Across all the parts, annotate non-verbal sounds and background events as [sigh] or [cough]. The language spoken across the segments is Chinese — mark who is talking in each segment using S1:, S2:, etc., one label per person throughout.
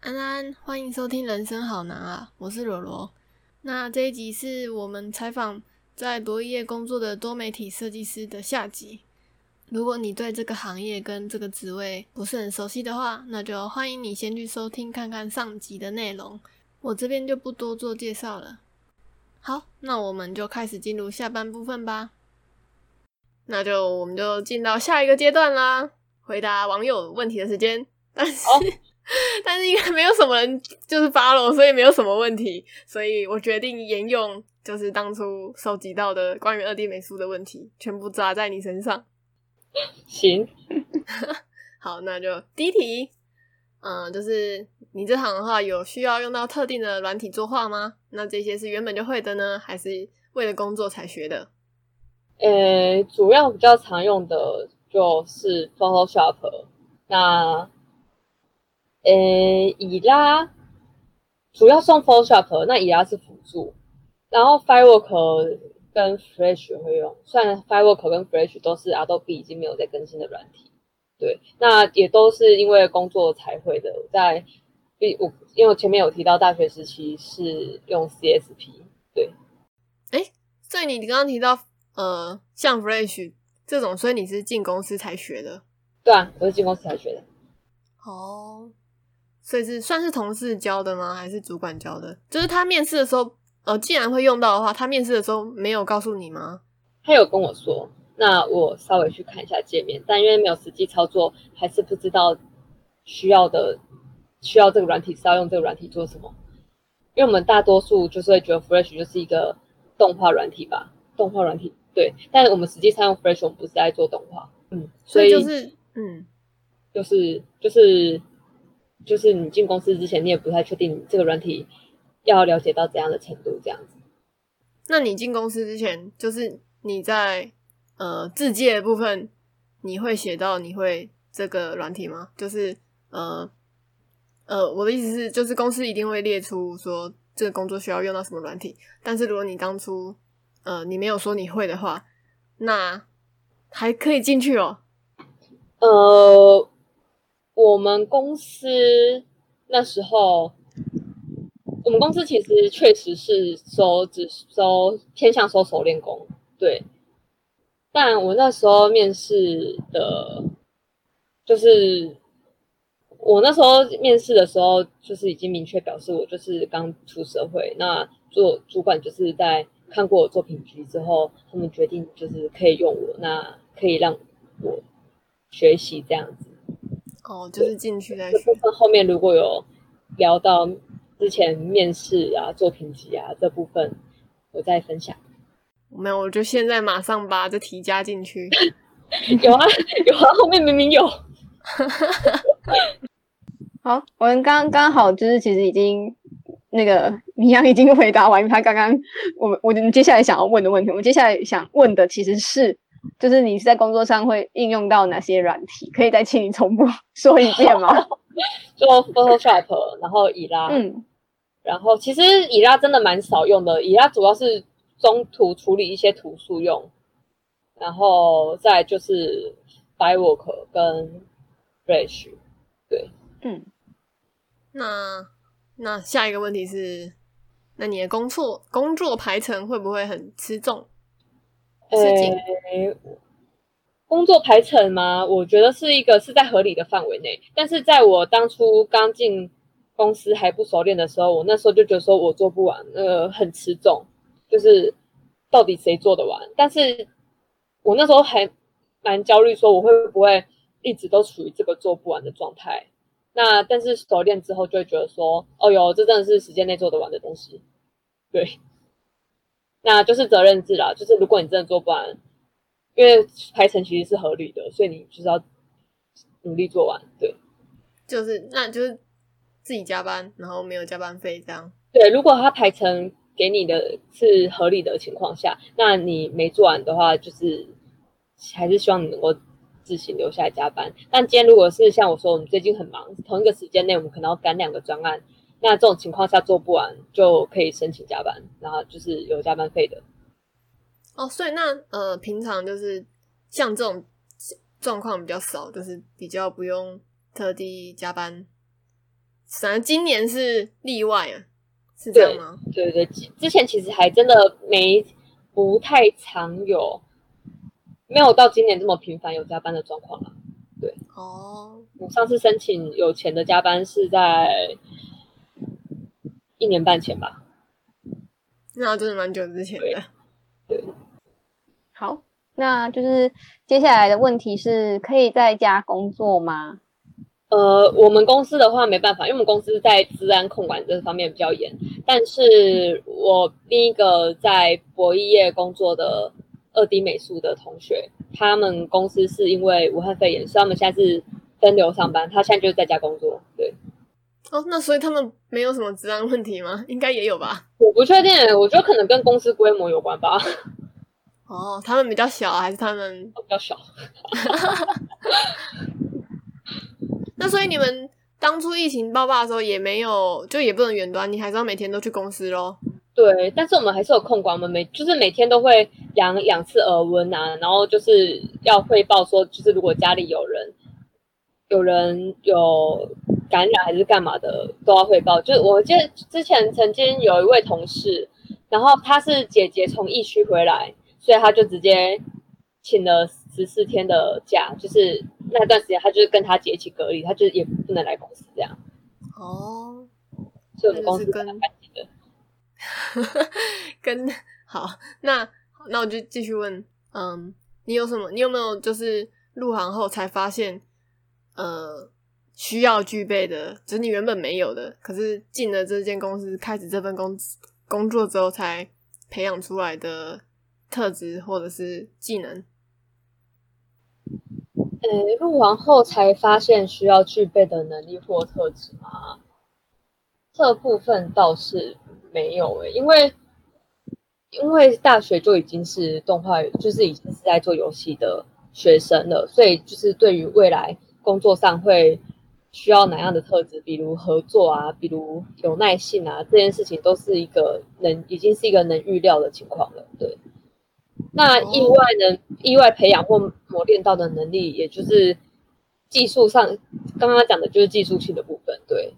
S1: 安安，欢迎收听《人生好难啊》，我是罗罗。那这一集是我们采访在博弈业工作的多媒体设计师的下集。如果你对这个行业跟这个职位不是很熟悉的话，那就欢迎你先去收听看看上集的内容。我这边就不多做介绍了。好，那我们就开始进入下半部分吧。那就我们就进到下一个阶段啦，回答网友问题的时间。但是。Oh. [laughs] [laughs] 但是应该没有什么人就是 follow，所以没有什么问题，所以我决定沿用就是当初收集到的关于二 D 美术的问题，全部砸在你身上。
S2: 行，
S1: 好，那就第一题，嗯，就是你这行的话有需要用到特定的软体作画吗？那这些是原本就会的呢，还是为了工作才学的？
S2: 呃、欸，主要比较常用的就是 Photoshop，那。呃，以拉主要送 Photoshop，那以拉是辅助，然后 Firework 跟 Flash 会用，虽然 Firework 跟 Flash 都是 Adobe 已经没有在更新的软体，对，那也都是因为工作才会的。在，我因为我前面有提到大学时期是用 CSP，对，
S1: 哎，所以你刚刚提到呃，像 Flash 这种，所以你是进公司才学的？
S2: 对啊，我是进公司才学的。
S1: 哦。所以是算是同事教的吗？还是主管教的？就是他面试的时候，呃，既然会用到的话，他面试的时候没有告诉你吗？
S2: 他有跟我说，那我稍微去看一下界面，但因为没有实际操作，还是不知道需要的需要这个软体是要用这个软体做什么。因为我们大多数就是会觉得 Flash 就是一个动画软体吧，动画软体对，但是我们实际上用 Flash 我们不是在做动画，嗯，
S1: 所以就是嗯，
S2: 就是就是。就是你进公司之前，你也不太确定这个软体要了解到怎样的程度，这样子。
S1: 那你进公司之前，就是你在呃自介的部分，你会写到你会这个软体吗？就是呃呃，我的意思是，就是公司一定会列出说这个工作需要用到什么软体，但是如果你当初呃你没有说你会的话，那还可以进去哦。
S2: 呃。我们公司那时候，我们公司其实确实是收只收偏向收熟练工，对。但我那时候面试的，就是我那时候面试的时候，就是已经明确表示我就是刚出社会。那做主管就是在看过我作品集之后，他们决定就是可以用我，那可以让我学习这样子。
S1: 哦，就是进去再学。
S2: 后面如果有聊到之前面试啊、作品集啊这部分，我再分享。[laughs]
S1: 没有，我就现在马上把这题加进去。[laughs]
S2: 有啊，有啊，后面明明有。[laughs]
S3: 好，我们刚刚好就是其实已经那个米阳已经回答完他刚刚我们我们接下来想要问的问题。我们接下来想问的其实是。就是你在工作上会应用到哪些软体？可以再请你重复说一遍吗？[laughs]
S2: 就 Photoshop，然后以拉，嗯，然后其实以拉真的蛮少用的，以拉主要是中途处理一些图素用，然后再就是 Firework 跟 Flash，对，
S1: 嗯，那那下一个问题是，那你的工作工作排程会不会很吃重？
S2: 呃，工作排程吗？我觉得是一个是在合理的范围内。但是在我当初刚进公司还不熟练的时候，我那时候就觉得说我做不完，呃，很吃重，就是到底谁做得完？但是我那时候还蛮焦虑，说我会不会一直都处于这个做不完的状态？那但是熟练之后就会觉得说，哦哟，这真的是时间内做得完的东西，对。那就是责任制啦，就是如果你真的做不完，因为排程其实是合理的，所以你就是要努力做完。对，
S1: 就是那就是自己加班，然后没有加班费这样。
S2: 对，如果他排程给你的是合理的情况下，那你没做完的话，就是还是希望你能够自行留下来加班。但今天如果是像我说，我们最近很忙，同一个时间内我们可能要赶两个专案。那这种情况下做不完就可以申请加班，然后就是有加班费的。
S1: 哦，所以那呃，平常就是像这种状况比较少，就是比较不用特地加班，反正今年是例外啊，是这样吗？
S2: 对对对，之前其实还真的没不太常有，没有到今年这么频繁有加班的状况了。对
S1: 哦，
S2: 我上次申请有钱的加班是在一年半前吧，
S1: 那真的蛮久之前的。
S2: 对，对
S3: 好，那就是接下来的问题是可以在家工作吗？
S2: 呃，我们公司的话没办法，因为我们公司在治安控管这方面比较严。但是我另一个在博弈业工作的二 D 美术的同学，他们公司是因为武汉肺炎，所以他们现在是分流上班。他现在就是在家工作。对，
S1: 哦，那所以他们没有什么治安问题吗？应该也有吧？
S2: 我不确定，我觉得可能跟公司规模有关吧。
S1: 哦，他们比较小，还是他们
S2: 比较小？[laughs]
S1: 那所以你们当初疫情爆发的时候也没有，就也不能远端，你还是要每天都去公司咯。
S2: 对，但是我们还是有控管，我们每就是每天都会量两次耳温啊，然后就是要汇报说，就是如果家里有人有人有感染还是干嘛的，都要汇报。就是我记得之前曾经有一位同事，然后她是姐姐从疫区回来，所以她就直接请了十四天的假，就是那段时间她就是跟她姐一起隔离，她就也不能来公司这样。
S1: 哦，
S2: 所以我们公司跟他 [laughs]
S1: 跟好，那那我就继续问，嗯，你有什么？你有没有就是入行后才发现，呃，需要具备的，就是你原本没有的，可是进了这间公司，开始这份工工作之后才培养出来的特质或者是技能？
S2: 呃，入行后才发现需要具备的能力或特质吗？这部分倒是。没有诶、因为因为大学就已经是动画，就是已经是在做游戏的学生了，所以就是对于未来工作上会需要哪样的特质，比如合作啊，比如有耐性啊，这件事情都是一个能已经是一个能预料的情况了。对，那意外能意外培养或磨练到的能力，也就是技术上刚刚讲的就是技术性的部分，对，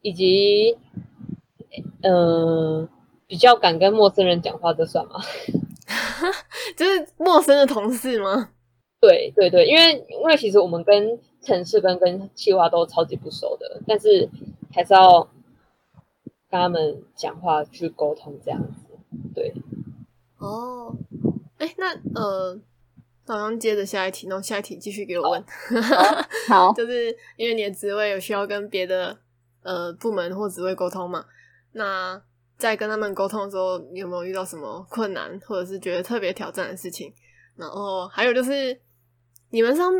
S2: 以及。嗯、呃，比较敢跟陌生人讲话，这算吗？[laughs]
S1: 就是陌生的同事吗？
S2: 对对对，因为因为其实我们跟城市跟跟企划都超级不熟的，但是还是要跟他们讲话去沟通这样子。对，
S1: 哦，哎，那呃，好像接着下一题，然后下一题继续给我问。[laughs]
S3: 好，好
S1: 就是因为你的职位有需要跟别的呃部门或职位沟通嘛？那在跟他们沟通的时候，你有没有遇到什么困难，或者是觉得特别挑战的事情？然后还有就是，你们上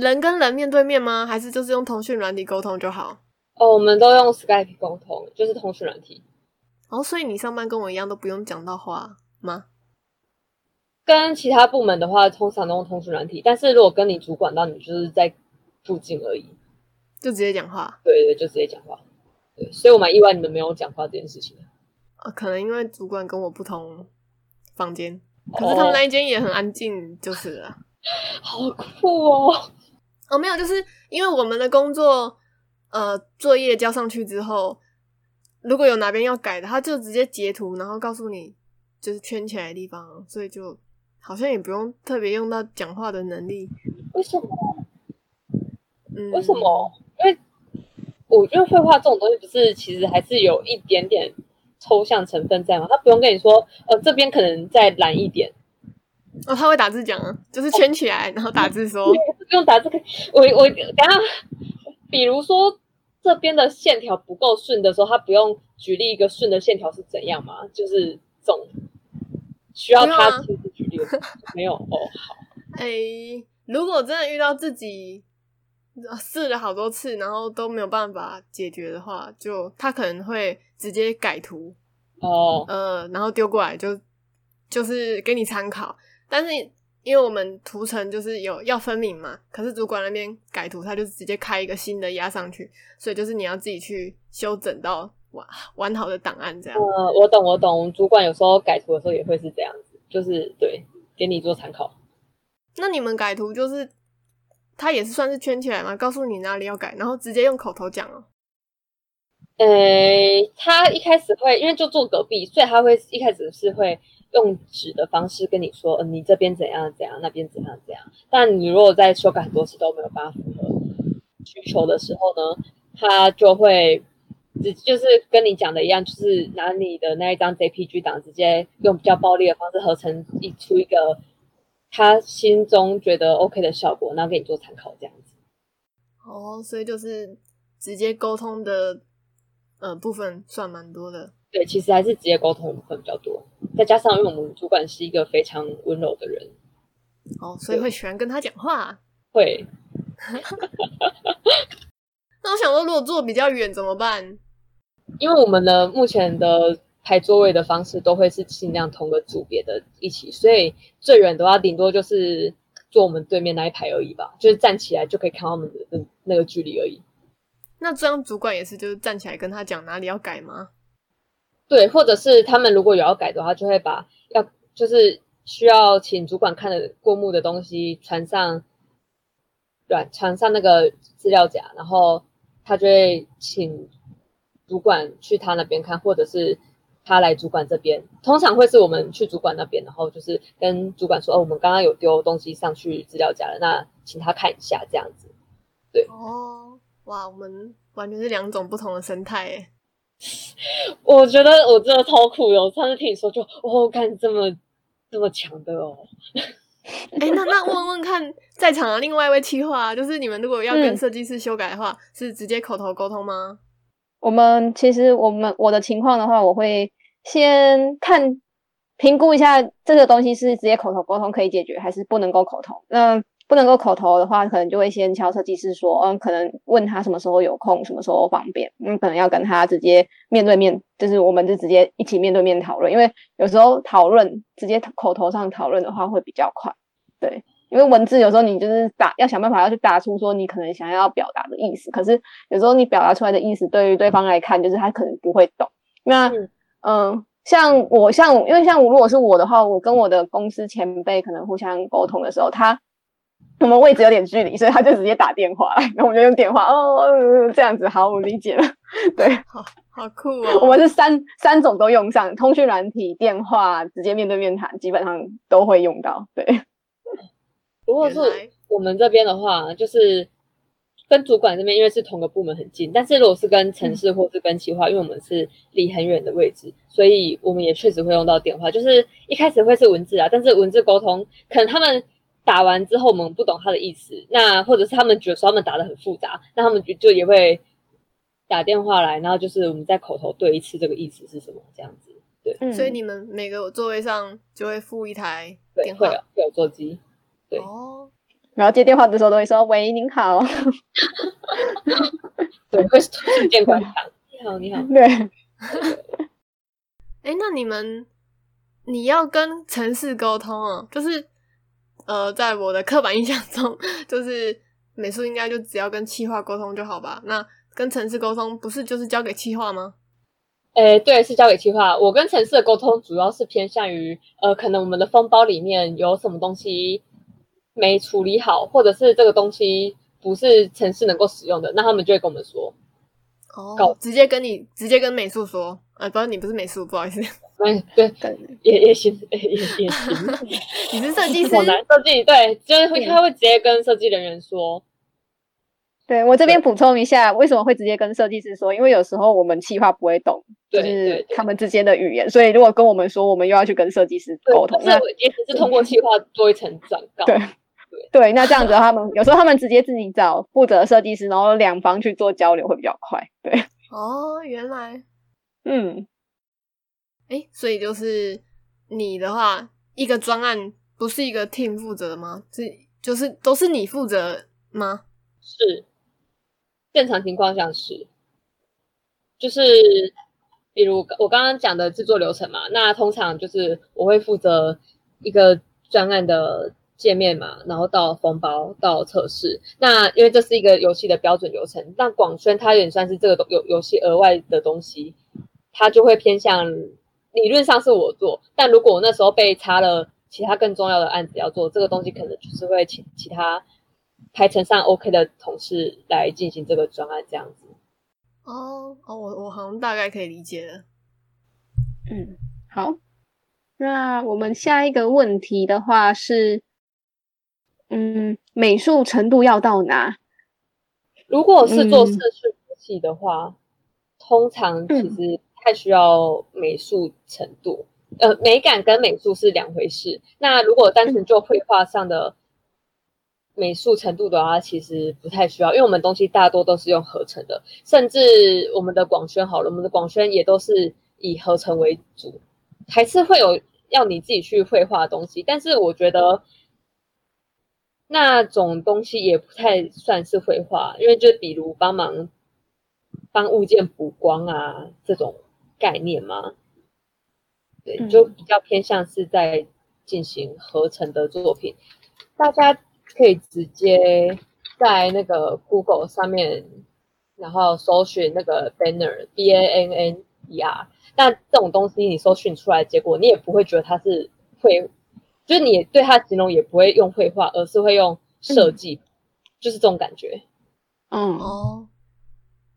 S1: 人跟人面对面吗？还是就是用通讯软体沟通就好？
S2: 哦，我们都用 Skype 沟通，就是通讯软体。
S1: 哦，所以你上班跟我一样都不用讲到话吗？
S2: 跟其他部门的话，通常都用通讯软体，但是如果跟你主管，到你就是在附近而已，
S1: 就直接讲话。
S2: 对对，就直接讲话。对所以我蛮意外你们没有讲话这件事情。
S1: 啊，可能因为主管跟我不同房间，可是他们那一间也很安静，就是了。[laughs]
S2: 好酷哦！
S1: 哦，没有，就是因为我们的工作，呃，作业交上去之后，如果有哪边要改的，他就直接截图，然后告诉你就是圈起来的地方，所以就好像也不用特别用到讲话的能力。
S2: 为什么？
S1: 嗯，
S2: 为什么？因为。我觉得绘画这种东西，不是其实还是有一点点抽象成分在吗？他不用跟你说，呃，这边可能再蓝一点。
S1: 哦，他会打字讲啊，就是圈起来，哦、然后打字说，[laughs]
S2: 不用打字。我我等下，比如说这边的线条不够顺的时候，他不用举例一个顺的线条是怎样吗？就是这种需要他亲自举例。没有哦，好。
S1: 哎，如果真的遇到自己。试了好多次，然后都没有办法解决的话，就他可能会直接改图
S2: 哦，
S1: 呃，然后丢过来就就是给你参考。但是因为我们图层就是有要分明嘛，可是主管那边改图，他就直接开一个新的压上去，所以就是你要自己去修整到完完好的档案这样。
S2: 呃，我懂我懂，主管有时候改图的时候也会是这样子，就是对，给你做参考。
S1: 那你们改图就是？他也是算是圈起来嘛，告诉你哪里要改，然后直接用口头讲哦。
S2: 呃，他一开始会因为就坐隔壁，所以他会一开始是会用纸的方式跟你说，嗯、呃，你这边怎样怎样，那边怎样怎样。但你如果在修改很多次都没有办法符合需求的时候呢，他就会只就是跟你讲的一样，就是拿你的那一张 JPG 档，直接用比较暴力的方式合成一出一个他心中觉得 OK 的效果，然后给你做参考这样子。
S1: 哦，所以就是直接沟通的。呃，部分算蛮多的。
S2: 对，其实还是直接沟通的部分比较多，再加上因为我们主管是一个非常温柔的人，
S1: 哦，所以会喜欢跟他讲话。[laughs]
S2: 会。[laughs]
S1: 那我想说，如果坐比较远怎么办？
S2: 因为我们的目前的排座位的方式都会是尽量同个组别的一起，所以最远的话，顶多就是坐我们对面那一排而已吧，就是站起来就可以看到我们的那个距离而已。
S1: 那这样主管也是，就是站起来跟他讲哪里要改吗？
S2: 对，或者是他们如果有要改的话，就会把要就是需要请主管看的过目的东西传上软传上那个资料夹，然后他就会请主管去他那边看，或者是他来主管这边。通常会是我们去主管那边，然后就是跟主管说：“哦，我们刚刚有丢东西上去资料夹了，那请他看一下。”这样子，对。
S1: 哦。哇，我们完全是两种不同的生态诶。[laughs]
S2: 我觉得我真的超酷的，我上次听你说就，哦，看这么这么强的哦。
S1: 哎、欸，那那问问看，在场的另外一位企划，就是你们如果要跟设计师修改的话，嗯、是直接口头沟通吗？
S3: 我们其实我们我的情况的话，我会先看评估一下这个东西是直接口头沟通可以解决，还是不能够口头。那不能够口头的话，可能就会先敲设计师说，嗯，可能问他什么时候有空，什么时候方便，嗯，可能要跟他直接面对面，就是我们就直接一起面对面讨论，因为有时候讨论直接口头上讨论的话会比较快，对，因为文字有时候你就是打要想办法要去打出说你可能想要表达的意思，可是有时候你表达出来的意思对于对方来看就是他可能不会懂，那嗯，嗯，像我像因为像我如果是我的话，我跟我的公司前辈可能互相沟通的时候，他。我们位置有点距离，所以他就直接打电话来，然后我们就用电话哦，这样子好，我理解了。对，
S1: 好好酷哦。
S3: 我们是三三种都用上，通讯软体、电话，直接面对面谈，基本上都会用到。对。[laughs]
S2: 如果是我们这边的话，就是跟主管这边，因为是同个部门很近，但是如果是跟城市或是跟企划，因为我们是离很远的位置，所以我们也确实会用到电话。就是一开始会是文字啊，但是文字沟通可能他们。打完之后，我们不懂他的意思，那或者是他们觉得说他们打的很复杂，那他们就就也会打电话来，然后就是我们在口头对一次这个意思是什么这样子。对，
S1: 嗯、所以你们每个座位上就会附一台电话，
S2: 会有会有座机。对
S1: 哦，
S3: 然后接电话的时候都会说：“喂，您好。[laughs] ”
S2: 对，会是电话响。你好，你好。[laughs]
S3: 对。
S1: 哎，那你们你要跟城市沟通哦，就是。呃，在我的刻板印象中，就是美术应该就只要跟企划沟通就好吧？那跟城市沟通不是就是交给企划吗？
S2: 诶、欸，对，是交给企划。我跟城市的沟通主要是偏向于，呃，可能我们的封包里面有什么东西没处理好，或者是这个东西不是城市能够使用的，那他们就会跟我们说。
S1: 哦，直接跟你直接跟美术说，呃，不是，你不是美术，不好意思。
S2: 嗯，对，也也行，也也行。
S1: 你是设计师，
S2: 设计对，就是会他会直接跟设计人员说。
S3: 对，我这边补充一下，为什么会直接跟设计师说？因为有时候我们企划不会懂，就是他们之间的语言，所以如果跟我们说，我们又要去跟设计师沟通，那
S2: 也只是通过企划做一层转告。
S3: 对对，那这样子他们有时候他们直接自己找负责设计师，然后两方去做交流会比较快。对，
S1: 哦，原来，
S3: 嗯。
S1: 哎，所以就是你的话，一个专案不是一个 team 负责吗？是，就是都是你负责吗？
S2: 是，正常情况下是，就是比如我刚刚讲的制作流程嘛，那通常就是我会负责一个专案的界面嘛，然后到封包到测试。那因为这是一个游戏的标准流程，那广宣它也算是这个游游戏额外的东西，它就会偏向。理论上是我做，但如果我那时候被插了其他更重要的案子要做，这个东西可能就是会请其他排程上 OK 的同事来进行这个专案这样子。
S1: 哦哦，我我好像大概可以理解了。
S3: 嗯，好。那我们下一个问题的话是，嗯，美术程度要到哪？
S2: 如果是做视讯游戏的话，嗯、通常其实不太需要美术程度。呃，美感跟美术是两回事。那如果单纯就绘画上的美术程度的话，其实不太需要，因为我们东西大多都是用合成的，甚至我们的广宣好了，我们的广宣也都是以合成为主，还是会有要你自己去绘画的东西。但是我觉得。那种东西也不太算是绘画，因为就比如帮忙帮物件补光啊这种概念吗，对，就比较偏向是在进行合成的作品。嗯、大家可以直接在那个 Google 上面，然后搜寻那个 banner B A N N E R，那这种东西你搜寻出来，结果你也不会觉得它是绘。就是你对它形容也不会用绘画，而是会用设计，嗯、就是这种感觉。
S1: 嗯哦，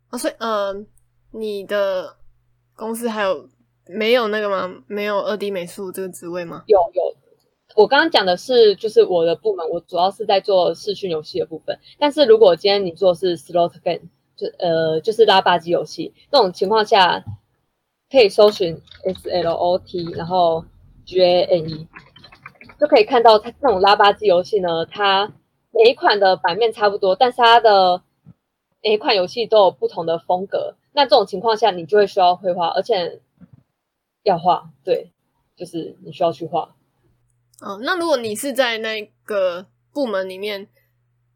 S1: 啊，所以呃，你的公司还有没有那个吗？没有二 D 美术这个职位吗？
S2: 有有，我刚刚讲的是就是我的部门，我主要是在做视讯游戏的部分。但是如果今天你做的是 slot game，就呃就是拉霸机游戏，那种情况下可以搜寻 S L O T，然后 G A N E。就可以看到，它这种拉霸机游戏呢，它每一款的版面差不多，但是它的每一款游戏都有不同的风格。那这种情况下，你就会需要绘画，而且要画，对，就是你需要去画。
S1: 哦，那如果你是在那个部门里面，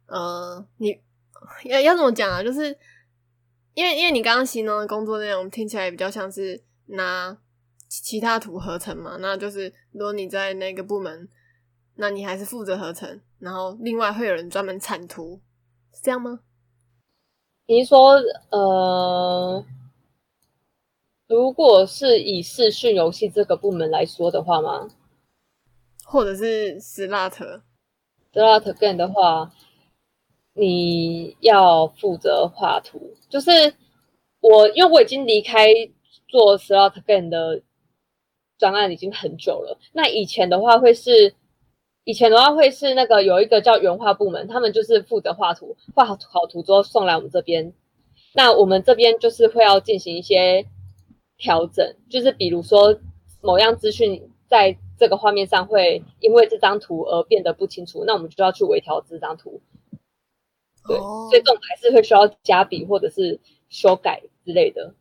S1: 呃，你要要怎么讲啊？就是因为因为你刚刚形容的工作内容听起来也比较像是拿其他图合成嘛，那就是如果你在那个部门。那你还是负责合成，然后另外会有人专门产图，是这样吗？
S2: 你说，呃，如果是以视讯游戏这个部门来说的话吗？
S1: 或者是 Slot
S2: Slot Game 的话，你要负责画图。就是我，因为我已经离开做 Slot Game 的专案已经很久了。那以前的话会是。以前的话会是那个有一个叫原画部门，他们就是负责画图，画好好图之后送来我们这边。那我们这边就是会要进行一些调整，就是比如说某样资讯在这个画面上会因为这张图而变得不清楚，那我们就要去微调这张图。对，所以这种还是会需要加笔或者是修改之类的。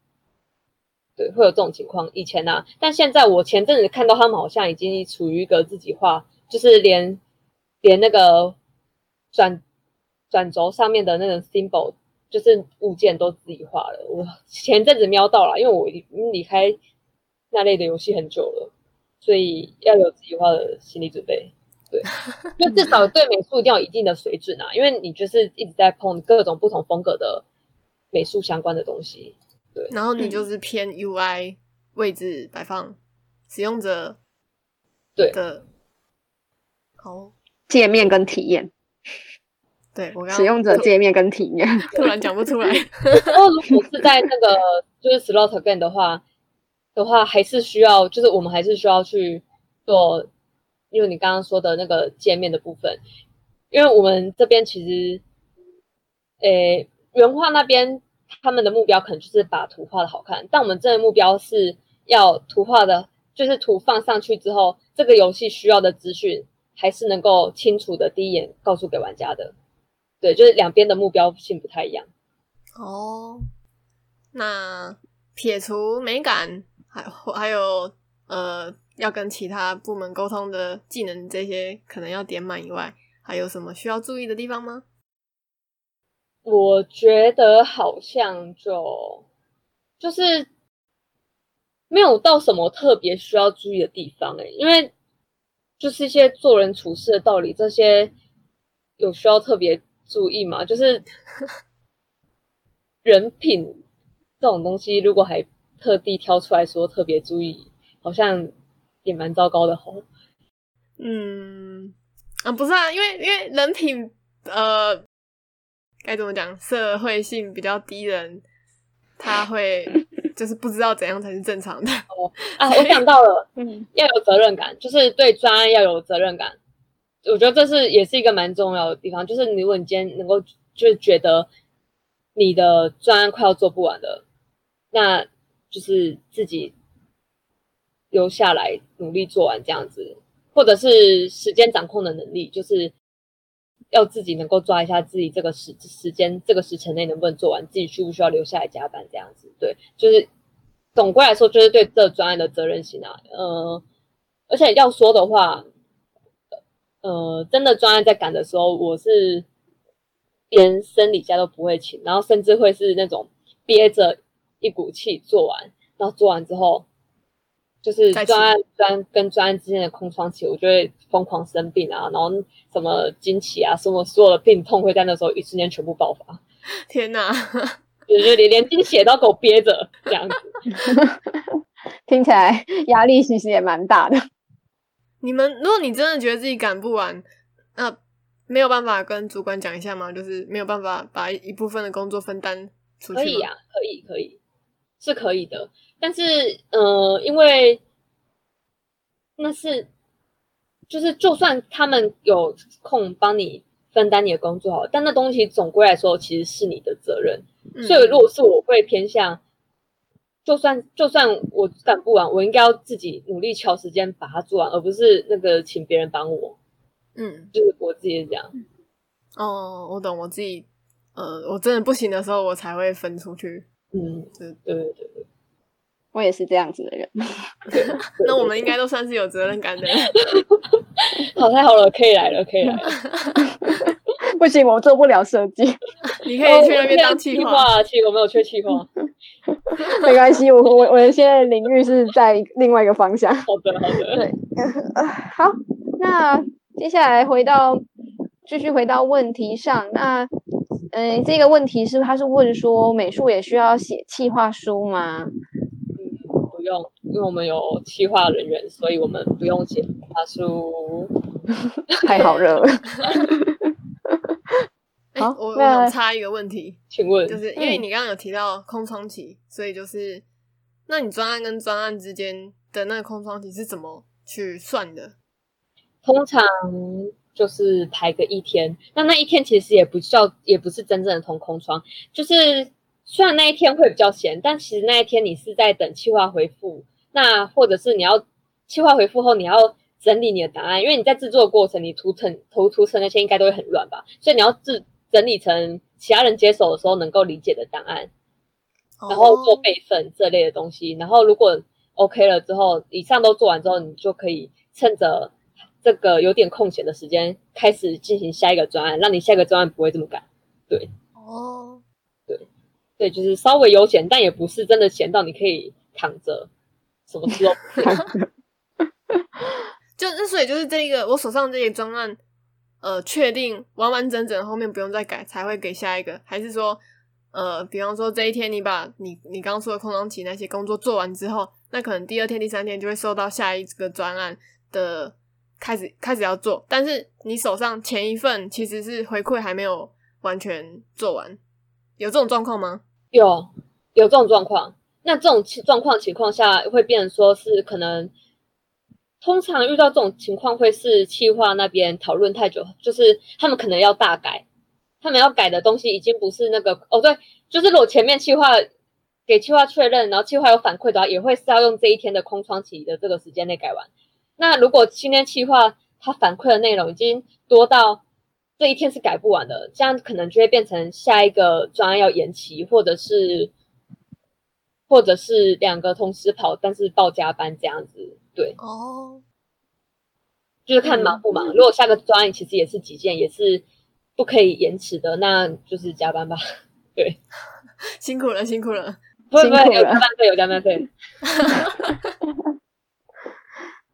S2: 对，会有这种情况。以前啊，但现在我前阵子看到他们好像已经处于一个自己画。就是连连那个转转轴上面的那种 symbol，就是物件都自己画了。我前阵子瞄到了，因为我已经离开那类的游戏很久了，所以要有自己画的心理准备。对，就至少对美术一定要有一定的水准啊，因为你就是一直在碰各种不同风格的美术相关的东西。对，
S1: 然后你就是偏 UI 位置摆放使用者
S2: 对
S1: 的。哦，
S3: 界面跟体验，
S1: 对我
S3: 使用者界面跟体验，[laughs]
S1: 突然讲不出来。
S2: 然 [laughs] 后如果是在那个就是 slot game 的话，的话还是需要，就是我们还是需要去做，因为你刚刚说的那个界面的部分，因为我们这边其实，诶，原画那边他们的目标可能就是把图画的好看，但我们这个目标是要图画的，就是图放上去之后，这个游戏需要的资讯。还是能够清楚的第一眼告诉给玩家的，对，就是两边的目标性不太一样。
S1: 哦，那撇除美感，还还有呃，要跟其他部门沟通的技能，这些可能要点满以外，还有什么需要注意的地方吗？
S2: 我觉得好像就就是没有到什么特别需要注意的地方诶、欸，因为。就是一些做人处事的道理，这些有需要特别注意吗？就是 [laughs] 人品这种东西，如果还特地挑出来说特别注意，好像也蛮糟糕的吼。
S1: 嗯，啊，不是啊，因为因为人品，呃，该怎么讲，社会性比较低人，他会就是不知道怎样才是正常的。[laughs]
S2: 哦啊，我想到了，[laughs] 嗯，要有责任感，就是对专案要有责任感。我觉得这是也是一个蛮重要的地方，就是如果你今天能够就是觉得你的专案快要做不完了，那就是自己留下来努力做完这样子，或者是时间掌控的能力，就是要自己能够抓一下自己这个时时间这个时辰内能不能做完，自己需不需要留下来加班这样子。对，就是总归来说，就是对这专案的责任心啊，呃，而且要说的话。呃，真的专案在赶的时候，我是连生理假都不会请，然后甚至会是那种憋着一股气做完，然后做完之后，就是专案专跟专案之间的空窗期，我就会疯狂生病啊，然后什么经期啊，什么所有的病痛会在那时候一瞬间全部爆发。[laughs]
S1: 天哪，
S2: 就是连连惊血都给我憋着这样子，[laughs]
S3: 听起来压力其实也蛮大的。[laughs]
S1: 你们，如果你真的觉得自己赶不完，那没有办法跟主管讲一下吗？就是没有办法把一部分的工作分担出去？
S2: 可以啊，可以，可以，是可以的。但是，呃，因为那是就是，就算他们有空帮你分担你的工作好，但那东西总归来说其实是你的责任。嗯。所以，如果是我会偏向。就算就算我赶不完，我应该要自己努力敲时间把它做完，而不是那个请别人帮我。嗯，就是我自己这样。
S1: 哦，我懂，我自己，呃，我真的不行的时候，我才会分出去。
S2: 嗯，对对对对，
S3: 我也是这样子的人。
S1: 那我们应该都算是有责任感的人。[laughs]
S2: 好，太好了，可以来了，可以来了。[laughs]
S3: 不行，我做不了设计。
S1: 你可以去那边当企划，
S2: 其实我没有缺企划。[laughs]
S3: 没关系，我我我现在领域是在另外一个方向。
S2: 好的，好的。
S3: 对，好，那接下来回到继续回到问题上。那嗯、呃，这个问题是他是问说，美术也需要写企划书吗？
S2: 嗯，不用，因为我们有企划人员，所以我们不用写企划书。[laughs]
S3: 太好热了。[laughs]
S1: 好，我我想插一个问题，[laughs]
S2: 请问，
S1: 就是因为你刚刚有提到空窗期，嗯、所以就是，那你专案跟专案之间的那个空窗期是怎么去算的？
S2: 通常就是排个一天，那那一天其实也不叫，也不是真正的通空窗，就是虽然那一天会比较闲，但其实那一天你是在等企划回复，那或者是你要企划回复后你要整理你的档案，因为你在制作过程，你图层图图层那些应该都会很乱吧，所以你要自整理成其他人接手的时候能够理解的档案，然后做备份这类的东西。然后如果 OK 了之后，以上都做完之后，你就可以趁着这个有点空闲的时间，开始进行下一个专案，让你下一个专案不会这么赶。对，哦，对，对，就是稍微悠闲，但也不是真的闲到你可以躺着什么事都不干。[laughs]
S1: 就那所以就是这个我手上这些专案。呃，确定完完整整后面不用再改才会给下一个，还是说，呃，比方说这一天你把你你刚刚说的空窗期那些工作做完之后，那可能第二天、第三天就会收到下一个专案的开始开始要做，但是你手上前一份其实是回馈还没有完全做完，有这种状况吗？
S2: 有，有这种状况。那这种状况情况下会变成说是可能。通常遇到这种情况，会是企划那边讨论太久，就是他们可能要大改，他们要改的东西已经不是那个哦，对，就是如果前面企划给企划确认，然后企划有反馈的话，也会是要用这一天的空窗期的这个时间内改完。那如果今天企划他反馈的内容已经多到这一天是改不完的，这样可能就会变成下一个专案要延期，或者是或者是两个同时跑，但是报加班这样子。对哦，就是看忙不忙。嗯、如果下个专案其实也是几件，也是不可以延迟的，那就是加班吧。[laughs] 对，
S1: 辛苦了，辛苦了，
S2: 不会不会有加班费，有加班费。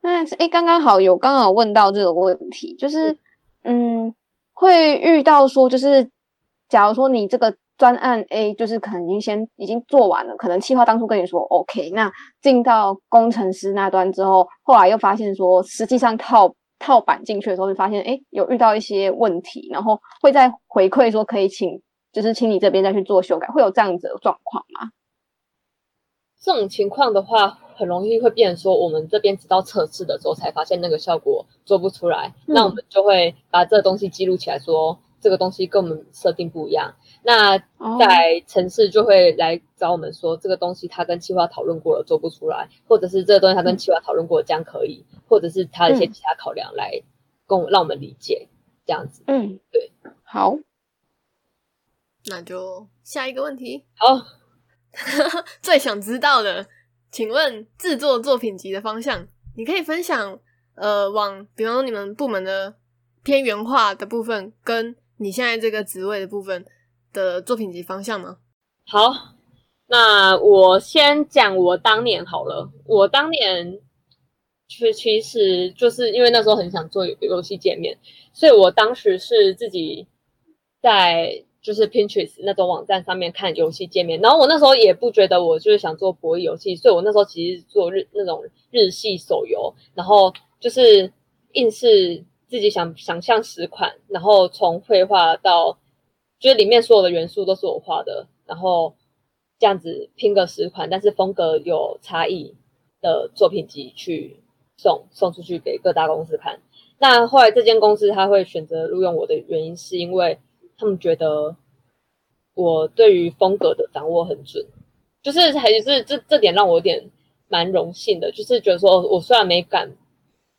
S3: 那哎，刚刚好有刚好问到这个问题，就是嗯，会遇到说，就是假如说你这个。专案 A 就是可能已经先已经做完了，可能企划当初跟你说 OK，那进到工程师那端之后，后来又发现说，实际上套套板进去的时候，就发现哎，有遇到一些问题，然后会再回馈说可以请，就是请你这边再去做修改，会有这样子的状况吗？
S2: 这种情况的话，很容易会变成说，我们这边直到测试的时候才发现那个效果做不出来，嗯、那我们就会把这个东西记录起来说，说这个东西跟我们设定不一样。那在城市就会来找我们说，这个东西他跟企划讨论过了做不出来，或者是这个东西他跟企划讨论过了这样可以，或者是他的一些其他考量来跟我让我们理解这样子。
S3: 嗯，
S2: 对，
S3: 好，
S1: 那就下一个问题。
S2: 好。[laughs]
S1: 最想知道的，请问制作作品集的方向，你可以分享呃，往比方你们部门的偏原画的部分，跟你现在这个职位的部分的作品集方向吗？
S2: 好，那我先讲我当年好了。我当年是其实就是因为那时候很想做游戏界面，所以我当时是自己在。就是 Pinterest 那种网站上面看游戏界面，然后我那时候也不觉得我就是想做博弈游戏，所以我那时候其实做日那种日系手游，然后就是硬是自己想想象十款，然后从绘画到就是里面所有的元素都是我画的，然后这样子拼个十款，但是风格有差异的作品集去送送出去给各大公司看。那后来这间公司他会选择录用我的原因是因为。他们觉得我对于风格的掌握很准，就是还是这这点让我有点蛮荣幸的，就是觉得说我虽然美感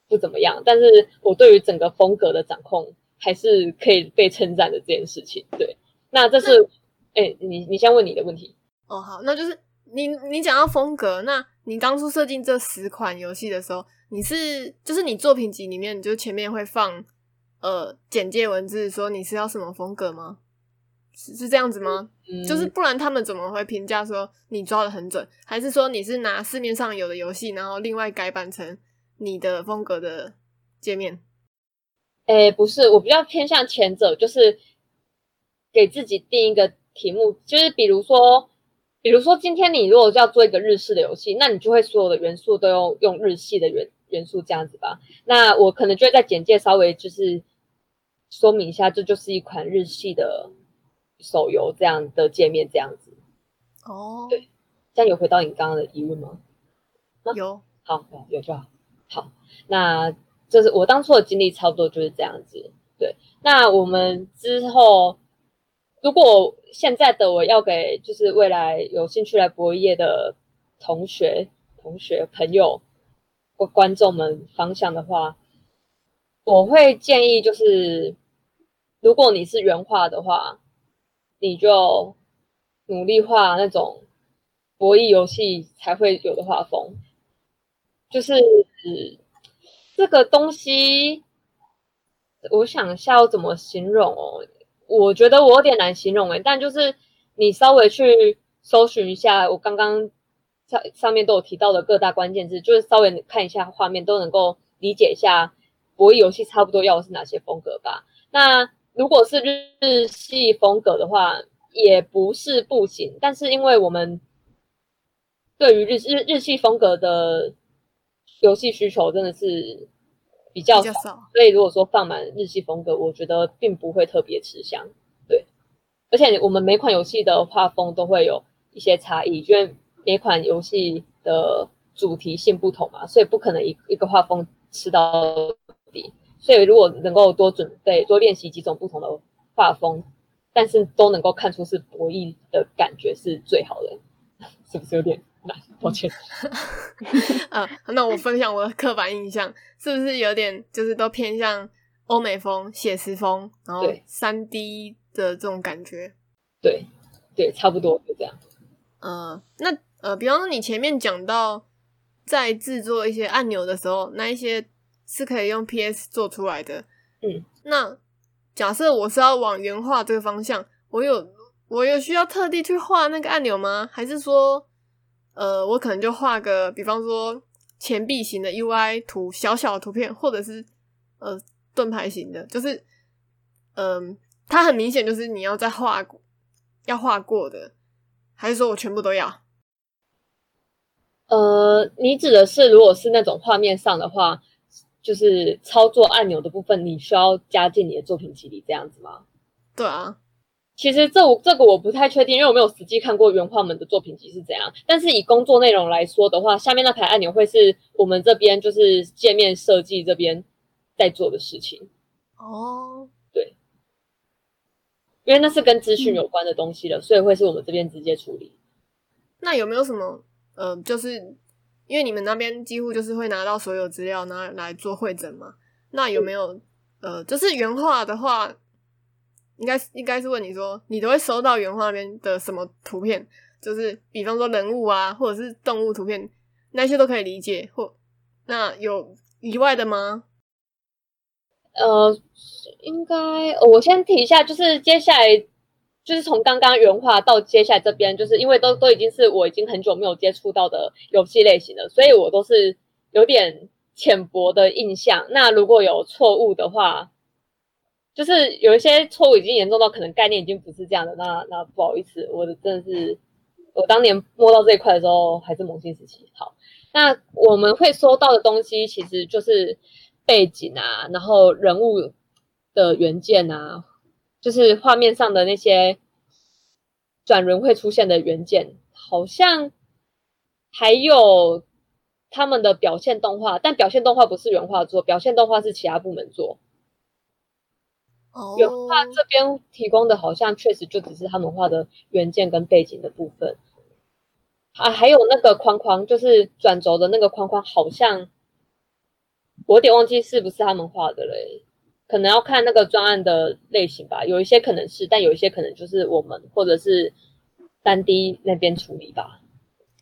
S2: 不怎么样，但是我对于整个风格的掌控还是可以被称赞的这件事情。对，那这是哎，你你先问你的问题
S1: 哦。好，那就是你你讲到风格，那你当初设定这十款游戏的时候，你是就是你作品集里面你就前面会放。呃，简介文字说你是要什么风格吗？是是这样子吗？嗯，就是不然他们怎么会评价说你抓的很准？还是说你是拿市面上有的游戏，然后另外改版成你的风格的界面？
S2: 诶，不是，我比较偏向前者，就是给自己定一个题目，就是比如说，比如说今天你如果要做一个日式的游戏，那你就会所有的元素都用用日系的元元素这样子吧。那我可能就会在简介稍微就是。说明一下，这就是一款日系的手游，这样的界面这样子。
S1: 哦，
S2: 对，这样有回到你刚刚的疑问吗？
S1: 有，
S2: 好，有就好。好，那就是我当初的经历，差不多就是这样子。对，那我们之后，如果现在的我要给就是未来有兴趣来博弈业的同学、同学朋友或观众们方向的话，我会建议就是。如果你是原画的话，你就努力画那种博弈游戏才会有的画风。就是这个东西，我想一下要怎么形容哦？我觉得我有点难形容诶，但就是你稍微去搜寻一下，我刚刚上上面都有提到的各大关键字，就是稍微看一下画面，都能够理解一下博弈游戏差不多要的是哪些风格吧。那如果是日系风格的话，也不是不行，但是因为我们对于日日日系风格的游戏需求真的是比较少，所以如果说放满日系风格，我觉得并不会特别吃香。对，而且我们每款游戏的画风都会有一些差异，因为每款游戏的主题性不同嘛，所以不可能一一个画风吃到底。所以，如果能够多准备、多练习几种不同的画风，但是都能够看出是博弈的感觉是最好的，[laughs] 是不是有点难？抱歉。[laughs]
S1: 啊，那我分享我的刻板印象，是不是有点就是都偏向欧美风、写实风，然后三 D 的这种感觉？
S2: 对，对，差不多就这样。
S1: 呃，那呃，比方说你前面讲到在制作一些按钮的时候，那一些。是可以用 PS 做出来的，
S2: 嗯，
S1: 那假设我是要往原画这个方向，我有我有需要特地去画那个按钮吗？还是说，呃，我可能就画个，比方说钱币型的 UI 图，小小的图片，或者是呃盾牌型的，就是，嗯、呃，它很明显就是你要再画，要画过的，还是说我全部都要？
S2: 呃，你指的是如果是那种画面上的话？就是操作按钮的部分，你需要加进你的作品集里这样子吗？
S1: 对啊，
S2: 其实这我这个我不太确定，因为我没有实际看过原画们的作品集是怎样。但是以工作内容来说的话，下面那排按钮会是我们这边就是界面设计这边在做的事情。
S1: 哦，
S2: 对，因为那是跟资讯有关的东西了，嗯、所以会是我们这边直接处理。
S1: 那有没有什么呃，就是因为你们那边几乎就是会拿到所有资料拿来做会诊嘛？那有没有、嗯、呃，就是原画的话？应该应该是问你说，你都会收到原画那边的什么图片？就是比方说人物啊，或者是动物图片，那些都可以理解。或那有以外的吗？
S2: 呃，应该我先提一下，就是接下来就是从刚刚原画到接下来这边，就是因为都都已经是我已经很久没有接触到的游戏类型了，所以我都是有点浅薄的印象。那如果有错误的话，就是有一些错误已经严重到可能概念已经不是这样的，那那不好意思，我的真的是我当年摸到这一块的时候还是萌新时期。好，那我们会收到的东西其实就是背景啊，然后人物的原件啊，就是画面上的那些转轮会出现的原件，好像还有他们的表现动画，但表现动画不是原画做，表现动画是其他部门做。原画这边提供的好像确实就只是他们画的原件跟背景的部分。啊，还有那个框框，就是转轴的那个框框，好像我有点忘记是不是他们画的嘞，可能要看那个专案的类型吧，有一些可能是，但有一些可能就是我们或者是三 D 那边处理吧。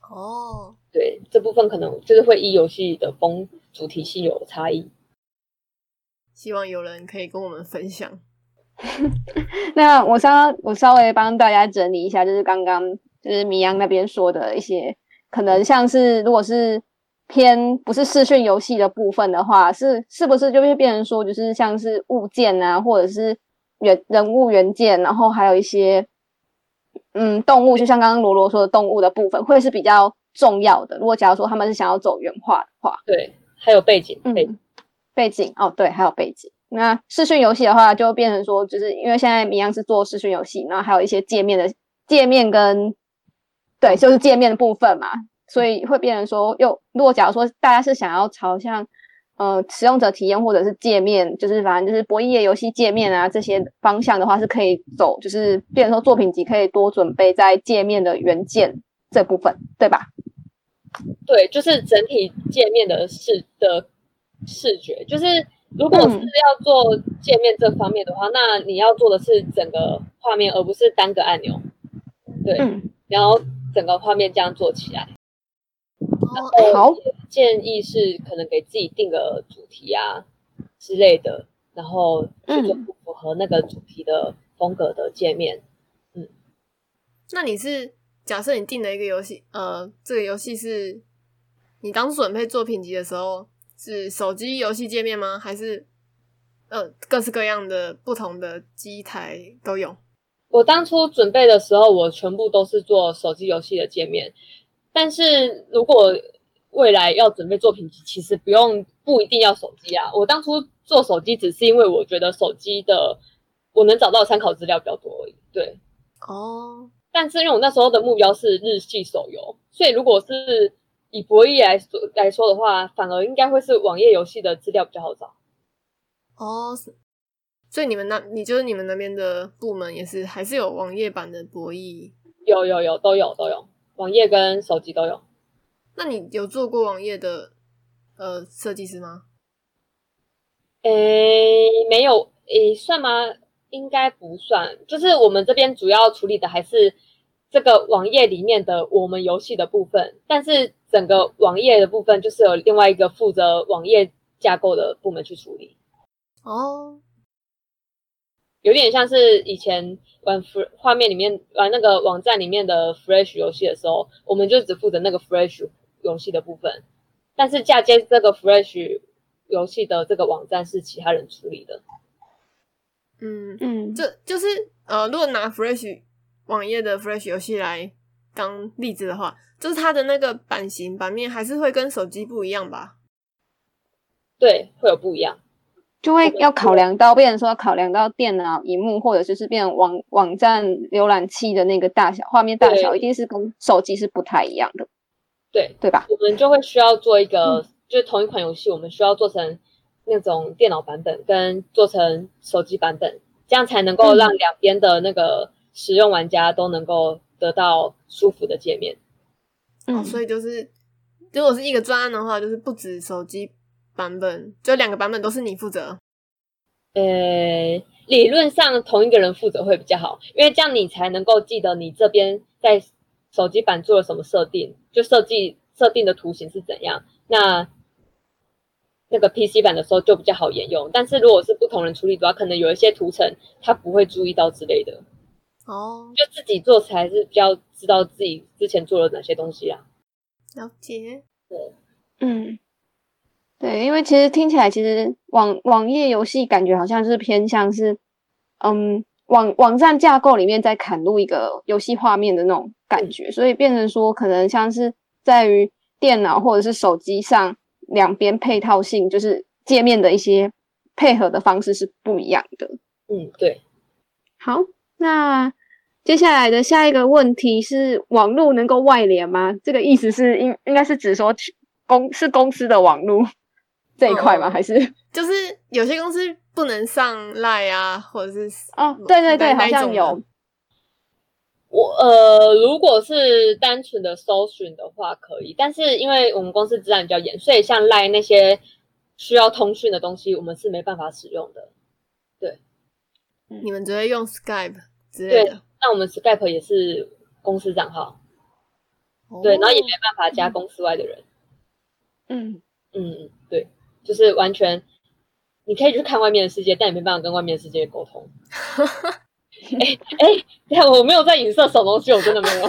S1: 哦，
S2: 对，这部分可能就是会依游戏的风主题性有差异。
S1: 希望有人可以跟我们分享。[laughs]
S3: 那我稍我稍微帮大家整理一下，就是刚刚就是米阳那边说的一些，可能像是如果是偏不是视讯游戏的部分的话，是是不是就会变成说，就是像是物件啊，或者是原人物原件，然后还有一些嗯动物，就像刚刚罗罗说的动物的部分，会是比较重要的。如果假如说他们是想要走原画的话，
S2: 对，还有背景，背景。
S3: 嗯背景哦，对，还有背景。那视讯游戏的话，就变成说，就是因为现在米阳是做视讯游戏，然后还有一些界面的界面跟对，就是界面的部分嘛，所以会变成说，又如果假如说大家是想要朝向呃使用者体验或者是界面，就是反正就是博弈游戏界面啊这些方向的话，是可以走，就是变成说作品集可以多准备在界面的原件这部分，对吧？
S2: 对，就是整体界面的视的。视觉就是，如果是要做界面这方面的话，嗯、那你要做的是整个画面，而不是单个按钮。对，嗯、然后整个画面这样做起来。
S3: 哦，好。
S2: 建议是可能给自己定个主题啊之类的，然后去做不符合那个主题的风格的界面。嗯，
S1: 那你是假设你定了一个游戏，呃，这个游戏是你当初准备作品集的时候。是手机游戏界面吗？还是呃各式各样的不同的机台都有？
S2: 我当初准备的时候，我全部都是做手机游戏的界面。但是如果未来要准备作品集，其实不用不一定要手机啊。我当初做手机只是因为我觉得手机的我能找到参考资料比较多而已。对，
S1: 哦。
S2: 但是因为我那时候的目标是日系手游，所以如果是以博弈来说来说的话，反而应该会是网页游戏的资料比较好找。
S1: 哦，所以你们那，你就是你们那边的部门也是，还是有网页版的博弈？
S2: 有有有，都有都有，网页跟手机都有。
S1: 那你有做过网页的呃设计师吗？
S2: 诶，没有，诶，算吗？应该不算。就是我们这边主要处理的还是这个网页里面的我们游戏的部分，但是。整个网页的部分就是有另外一个负责网页架构的部门去处理。
S1: 哦，
S2: 有点像是以前玩 Flash 画面里面玩那个网站里面的 Flash 游戏的时候，我们就只负责那个 Flash 游戏的部分，但是嫁接这个 Flash 游戏的这个网站是其他人处理的。
S1: 嗯嗯，这就是呃，如果拿 Flash 网页的 Flash 游戏来当例子的话。就是它的那个版型版面还是会跟手机不一样吧？
S2: 对，会有不一样。
S3: 就会要考量到，变成说要考量到电脑荧幕或者就是变成网网站浏览器的那个大小，画面大小一定是跟手机是不太一样的，
S2: 对
S3: 对吧？
S2: 我们就会需要做一个，嗯、就是同一款游戏，我们需要做成那种电脑版本跟做成手机版本，这样才能够让两边的那个使用玩家都能够得到舒服的界面。
S1: 嗯，哦、所以就是如果是一个专案的话，就是不止手机。版本就两个版本都是你负责，
S2: 呃，理论上同一个人负责会比较好，因为这样你才能够记得你这边在手机版做了什么设定，就设计设定的图形是怎样。那那个 PC 版的时候就比较好沿用，但是如果是不同人处理的话，可能有一些图层他不会注意到之类的。
S1: 哦，
S2: 就自己做才是比较知道自己之前做了哪些东西啊。
S1: 了解，
S2: 对，
S3: 嗯。对，因为其实听起来，其实网网页游戏感觉好像是偏向是，嗯，网网站架构里面在砍入一个游戏画面的那种感觉，所以变成说可能像是在于电脑或者是手机上两边配套性，就是界面的一些配合的方式是不一样的。
S2: 嗯，对。
S3: 好，那接下来的下一个问题是，网络能够外联吗？这个意思是应应该是指说公是公司的网络。这一块吗？还是 [laughs]
S1: 就是有些公司不能上 Line 啊，或者是
S3: 哦，对对对，好像有。
S2: 我呃，如果是单纯的搜寻的话，可以。但是因为我们公司治安比较严，所以像 Line 那些需要通讯的东西，我们是没办法使用的。对，
S1: 你们只会用 Skype 之类的。
S2: 那我们 Skype 也是公司账号，哦、对，然后也没办法加公司外的人。
S3: 嗯
S2: 嗯，对。就是完全，你可以去看外面的世界，但也没办法跟外面的世界沟通。哎 [laughs] 哎、欸，你、欸、看我没有在影射什么东西，我真的没有。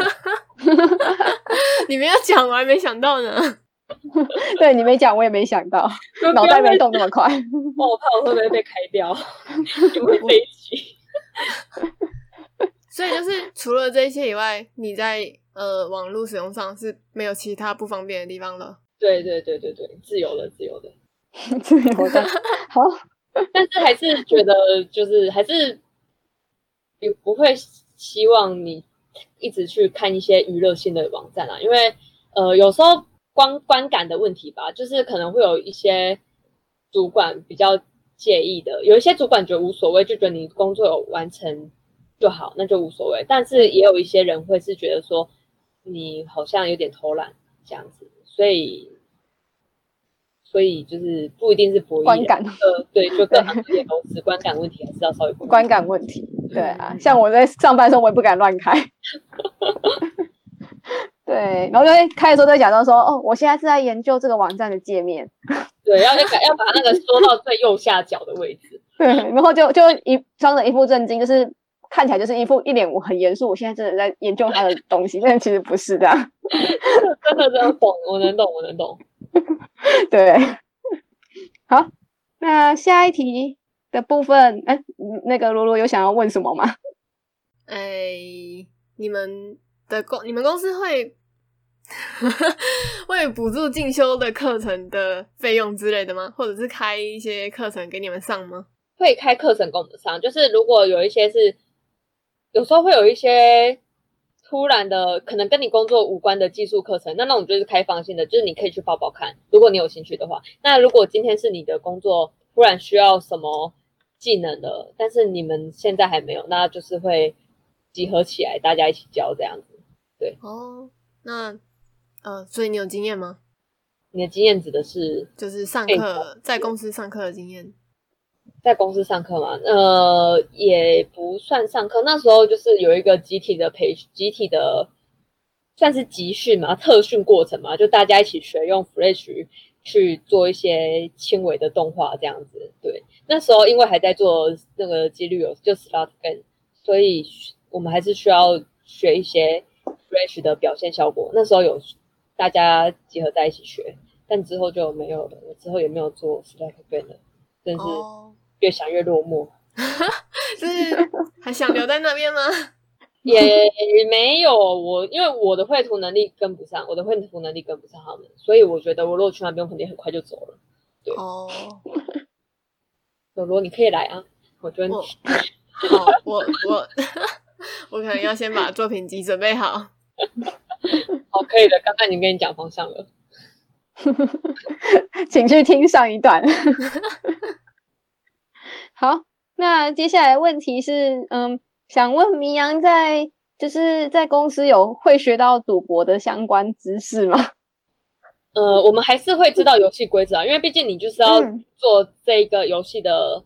S2: [laughs]
S1: 你没有讲，我还没想到呢。[laughs]
S3: 对，你没讲，我也没想到，脑袋没动那么快。
S2: 我怕我会不会被开掉，因为飞机。
S1: 所以就是除了这些以外，你在呃网络使用上是没有其他不方便的地方了。
S2: 对对对对对，自由的自由的。[laughs]
S3: 自由的，好，
S2: 但是还是觉得就是还是也不会希望你一直去看一些娱乐性的网站啊，因为呃有时候观观感的问题吧，就是可能会有一些主管比较介意的，有一些主管觉得无所谓，就觉得你工作有完成就好，那就无所谓。但是也有一些人会是觉得说你好像有点偷懒这样子，所以。所以就是不一定是博弈观感，[laughs] 呃，对，就各行各业都是观感问题，还是要稍微
S3: 观感问题。对啊，[laughs] 像我在上班的时候，我也不敢乱开。对，然后就会开的时候在假装说：“哦，我现在是在研究这个网站的界面。[laughs] ”
S2: 对，要要要把那个缩到最右下角的位置。
S3: 对，然后就就一装着一副震惊，就是看起来就是一副一脸我很严肃，我现在真的在研究他的东西，但其实不是的。
S2: 真的真的懂，我能懂，我能懂。[laughs]
S3: 对，好，那下一题的部分，哎，那个罗罗有想要问什么吗？[laughs]
S1: 哎，你们的公，你们公司会 [laughs] 会补助进修的课程的费用之类的吗？或者是开一些课程给你们上吗？
S2: 会开课程给我们上，就是如果有一些是，有时候会有一些。突然的，可能跟你工作无关的技术课程，那那种就是开放性的，就是你可以去报报看，如果你有兴趣的话。那如果今天是你的工作突然需要什么技能的，但是你们现在还没有，那就是会集合起来，大家一起教这样子。对
S1: 哦，那呃，所以你有经验吗？
S2: 你的经验指的是
S1: 就是上课在公司上课的经验。
S2: 在公司上课嘛，呃，也不算上课。那时候就是有一个集体的培，集体的算是集训嘛，特训过程嘛，就大家一起学用 Flash 去做一些轻微的动画这样子。对，那时候因为还在做那个几率有就 Slot Game，所以我们还是需要学一些 Flash 的表现效果。那时候有大家集合在一起学，但之后就没有了。我之后也没有做 Slot Game 了，真是。越想越落寞，
S1: 就 [laughs] 是还想留在那边吗？[laughs]
S2: 也没有我，因为我的绘图能力跟不上，我的绘图能力跟不上他们，所以我觉得我如果去那边，肯定很快就走了。对，
S1: 哦，
S2: 罗罗，你可以来啊，我觉得。
S1: 我 [laughs] 好，我我我可能要先把作品集准备好。
S2: 好，可以的。刚才已经跟你讲方向了，
S3: 请去听上一段。好，那接下来问题是，嗯，想问明阳在就是在公司有会学到赌博的相关知识吗？[laughs]
S2: 呃，我们还是会知道游戏规则啊，因为毕竟你就是要做这一个游戏的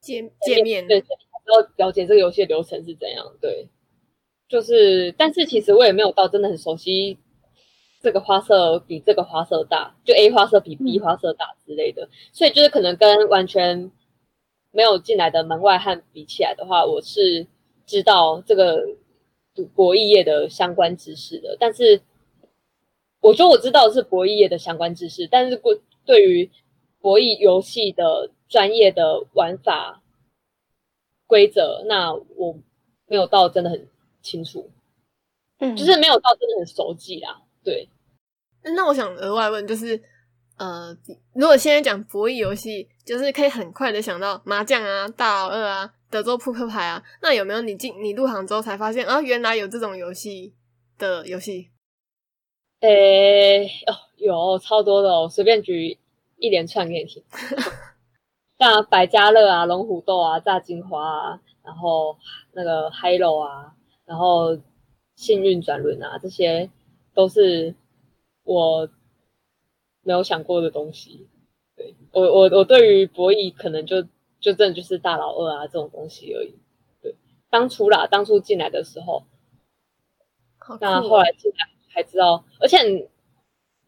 S1: 界界面，
S2: 对，要了解这个游戏的流程是怎样，对。就是，但是其实我也没有到真的很熟悉这个花色比这个花色大，就 A 花色比 B 花色大之类的，所以就是可能跟完全没有进来的门外汉比起来的话，我是知道这个博弈业的相关知识的。但是我说我知道的是博弈业的相关知识，但是过对于博弈游戏的专业的玩法规则，那我没有到真的很。清楚，嗯，就是没有到真的很熟记啦。对，
S1: 那我想额外问，就是呃，如果现在讲博弈游戏，就是可以很快的想到麻将啊、大老二啊、德州扑克牌啊，那有没有你进你入行之后才发现啊，原来有这种游戏的游戏？
S2: 诶、欸，哦，有超多的哦，随便举一连串给你听，[laughs] 像百家乐啊、龙虎斗啊、炸金花啊，然后那个 Hilo 啊。然后幸运转轮啊，这些都是我没有想过的东西。对，我我我对于博弈可能就就真的就是大老二啊这种东西而已。对，当初啦，当初进来的时候，
S1: 好
S2: 那后来进来才知道，而且